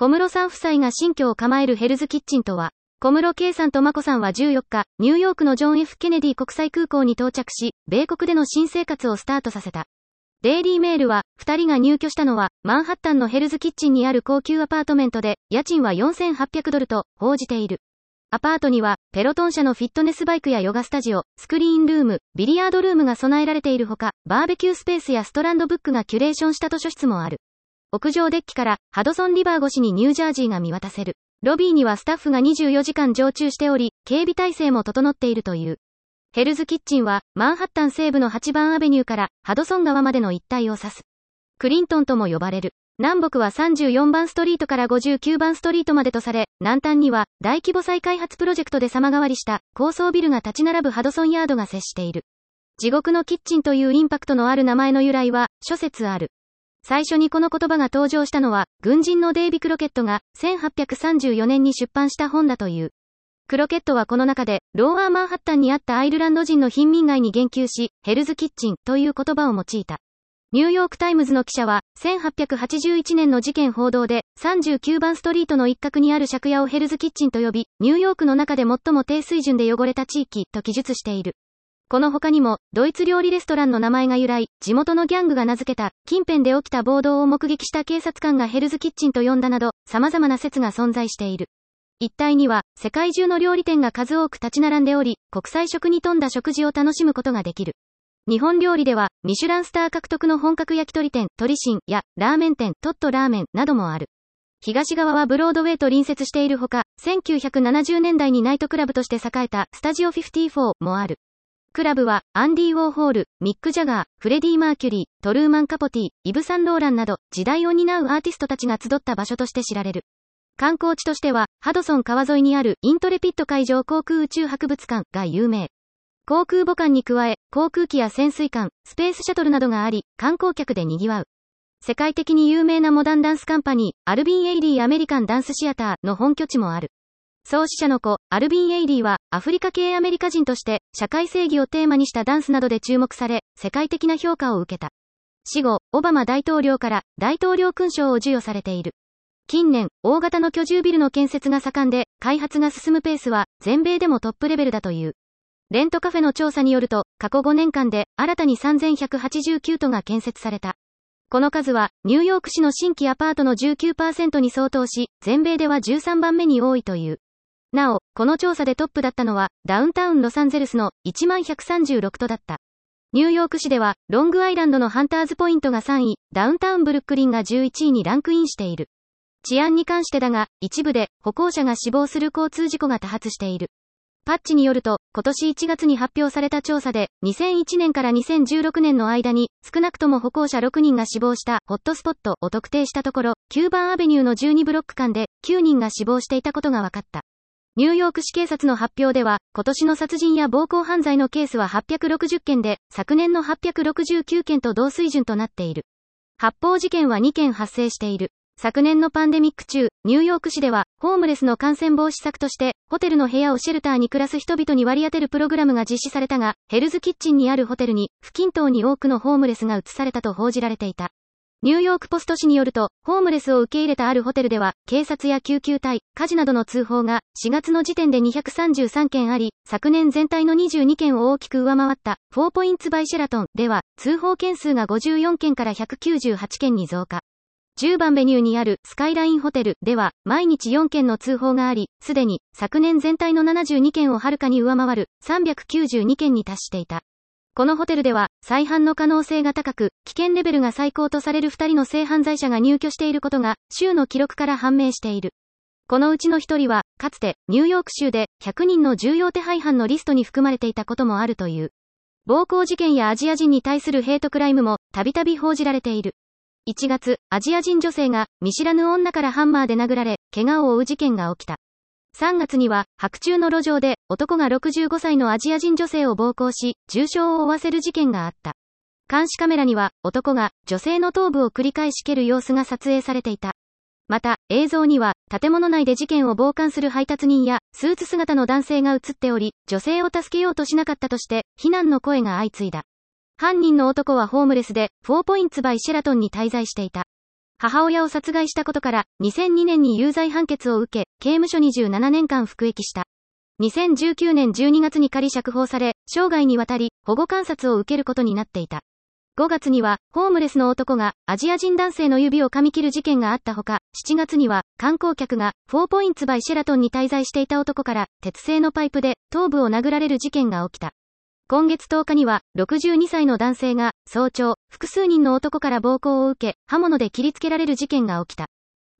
小室さん夫妻が新居を構えるヘルズキッチンとは、小室圭さんと眞子さんは14日、ニューヨークのジョン・ F・ ケネディ国際空港に到着し、米国での新生活をスタートさせた。デイリーメールは、二人が入居したのは、マンハッタンのヘルズキッチンにある高級アパートメントで、家賃は4800ドルと、報じている。アパートには、ペロトン社のフィットネスバイクやヨガスタジオ、スクリーンルーム、ビリヤードルームが備えられているほか、バーベキュースペースやストランドブックがキュレーションした図書室もある。屋上デッキから、ハドソンリバー越しにニュージャージーが見渡せる。ロビーにはスタッフが24時間常駐しており、警備体制も整っているという。ヘルズキッチンは、マンハッタン西部の8番アベニューからハドソン川までの一帯を指す。クリントンとも呼ばれる。南北は34番ストリートから59番ストリートまでとされ、南端には大規模再開発プロジェクトで様変わりした高層ビルが立ち並ぶハドソンヤードが接している。地獄のキッチンというインパクトのある名前の由来は諸説ある。最初にこの言葉が登場したのは、軍人のデイビ・クロケットが、1834年に出版した本だという。クロケットはこの中で、ローアーマンハッタンにあったアイルランド人の貧民街に言及し、ヘルズ・キッチンという言葉を用いた。ニューヨークタイムズの記者は、1881年の事件報道で、39番ストリートの一角にある借家をヘルズキッチンと呼び、ニューヨークの中で最も低水準で汚れた地域、と記述している。この他にも、ドイツ料理レストランの名前が由来、地元のギャングが名付けた、近辺で起きた暴動を目撃した警察官がヘルズキッチンと呼んだなど、様々な説が存在している。一帯には、世界中の料理店が数多く立ち並んでおり、国際食に富んだ食事を楽しむことができる。日本料理では、ミシュランスター獲得の本格焼き鳥店、鳥ンや、ラーメン店、トットラーメンなどもある。東側はブロードウェイと隣接しているほか、1970年代にナイトクラブとして栄えたスタジオ54もある。クラブは、アンディ・ウォーホール、ミック・ジャガー、フレディ・マーキュリー、トルーマン・カポティ、イブ・サンローランなど、時代を担うアーティストたちが集った場所として知られる。観光地としては、ハドソン川沿いにあるイントレピット海上航空宇宙博物館が有名。航空母艦に加え、航空機や潜水艦、スペースシャトルなどがあり、観光客で賑わう。世界的に有名なモダンダンスカンパニー、アルビン・エイリー・アメリカン・ダンスシアターの本拠地もある。創始者の子、アルビン・エイリーは、アフリカ系アメリカ人として、社会正義をテーマにしたダンスなどで注目され、世界的な評価を受けた。死後、オバマ大統領から大統領勲章を授与されている。近年、大型の居住ビルの建設が盛んで、開発が進むペースは、全米でもトップレベルだという。レントカフェの調査によると、過去5年間で、新たに3189棟が建設された。この数は、ニューヨーク市の新規アパートの19%に相当し、全米では13番目に多いという。なお、この調査でトップだったのは、ダウンタウンロサンゼルスの1136都だった。ニューヨーク市では、ロングアイランドのハンターズポイントが3位、ダウンタウンブルックリンが11位にランクインしている。治安に関してだが、一部で歩行者が死亡する交通事故が多発している。パッチによると、今年1月に発表された調査で、2001年から2016年の間に、少なくとも歩行者6人が死亡したホットスポットを特定したところ、9番アベニューの12ブロック間で、9人が死亡していたことが分かった。ニューヨーク市警察の発表では、今年の殺人や暴行犯罪のケースは860件で、昨年の869件と同水準となっている。発砲事件は2件発生している。昨年のパンデミック中、ニューヨーク市では、ホームレスの感染防止策として、ホテルの部屋をシェルターに暮らす人々に割り当てるプログラムが実施されたが、ヘルズキッチンにあるホテルに、不均等に多くのホームレスが移されたと報じられていた。ニューヨークポスト紙によると、ホームレスを受け入れたあるホテルでは、警察や救急隊、火事などの通報が、4月の時点で233件あり、昨年全体の22件を大きく上回った、4ポインツバイシェラトンでは、通報件数が54件から198件に増加。10番ベニューにあるスカイラインホテルでは、毎日4件の通報があり、すでに昨年全体の72件をはるかに上回る392件に達していた。このホテルでは、再犯の可能性が高く、危険レベルが最高とされる2人の性犯罪者が入居していることが、州の記録から判明している。このうちの1人は、かつて、ニューヨーク州で、100人の重要手配犯のリストに含まれていたこともあるという。暴行事件やアジア人に対するヘイトクライムも、たびたび報じられている。1月、アジア人女性が、見知らぬ女からハンマーで殴られ、怪我を負う事件が起きた。3月には、白昼の路上で、男が65歳のアジア人女性を暴行し、重傷を負わせる事件があった。監視カメラには、男が、女性の頭部を繰り返し蹴る様子が撮影されていた。また、映像には、建物内で事件を傍観する配達人や、スーツ姿の男性が映っており、女性を助けようとしなかったとして、非難の声が相次いだ。犯人の男はホームレスで、4ポインツバイシェラトンに滞在していた。母親を殺害したことから、2002年に有罪判決を受け、刑務所27年間服役した。2019年12月に仮釈放され、生涯にわたり保護観察を受けることになっていた。5月には、ホームレスの男がアジア人男性の指を噛み切る事件があったほか、7月には観光客がフォーポインツバイシェラトンに滞在していた男から鉄製のパイプで頭部を殴られる事件が起きた。今月10日には、62歳の男性が早朝、複数人の男から暴行を受け、刃物で切りつけられる事件が起きた。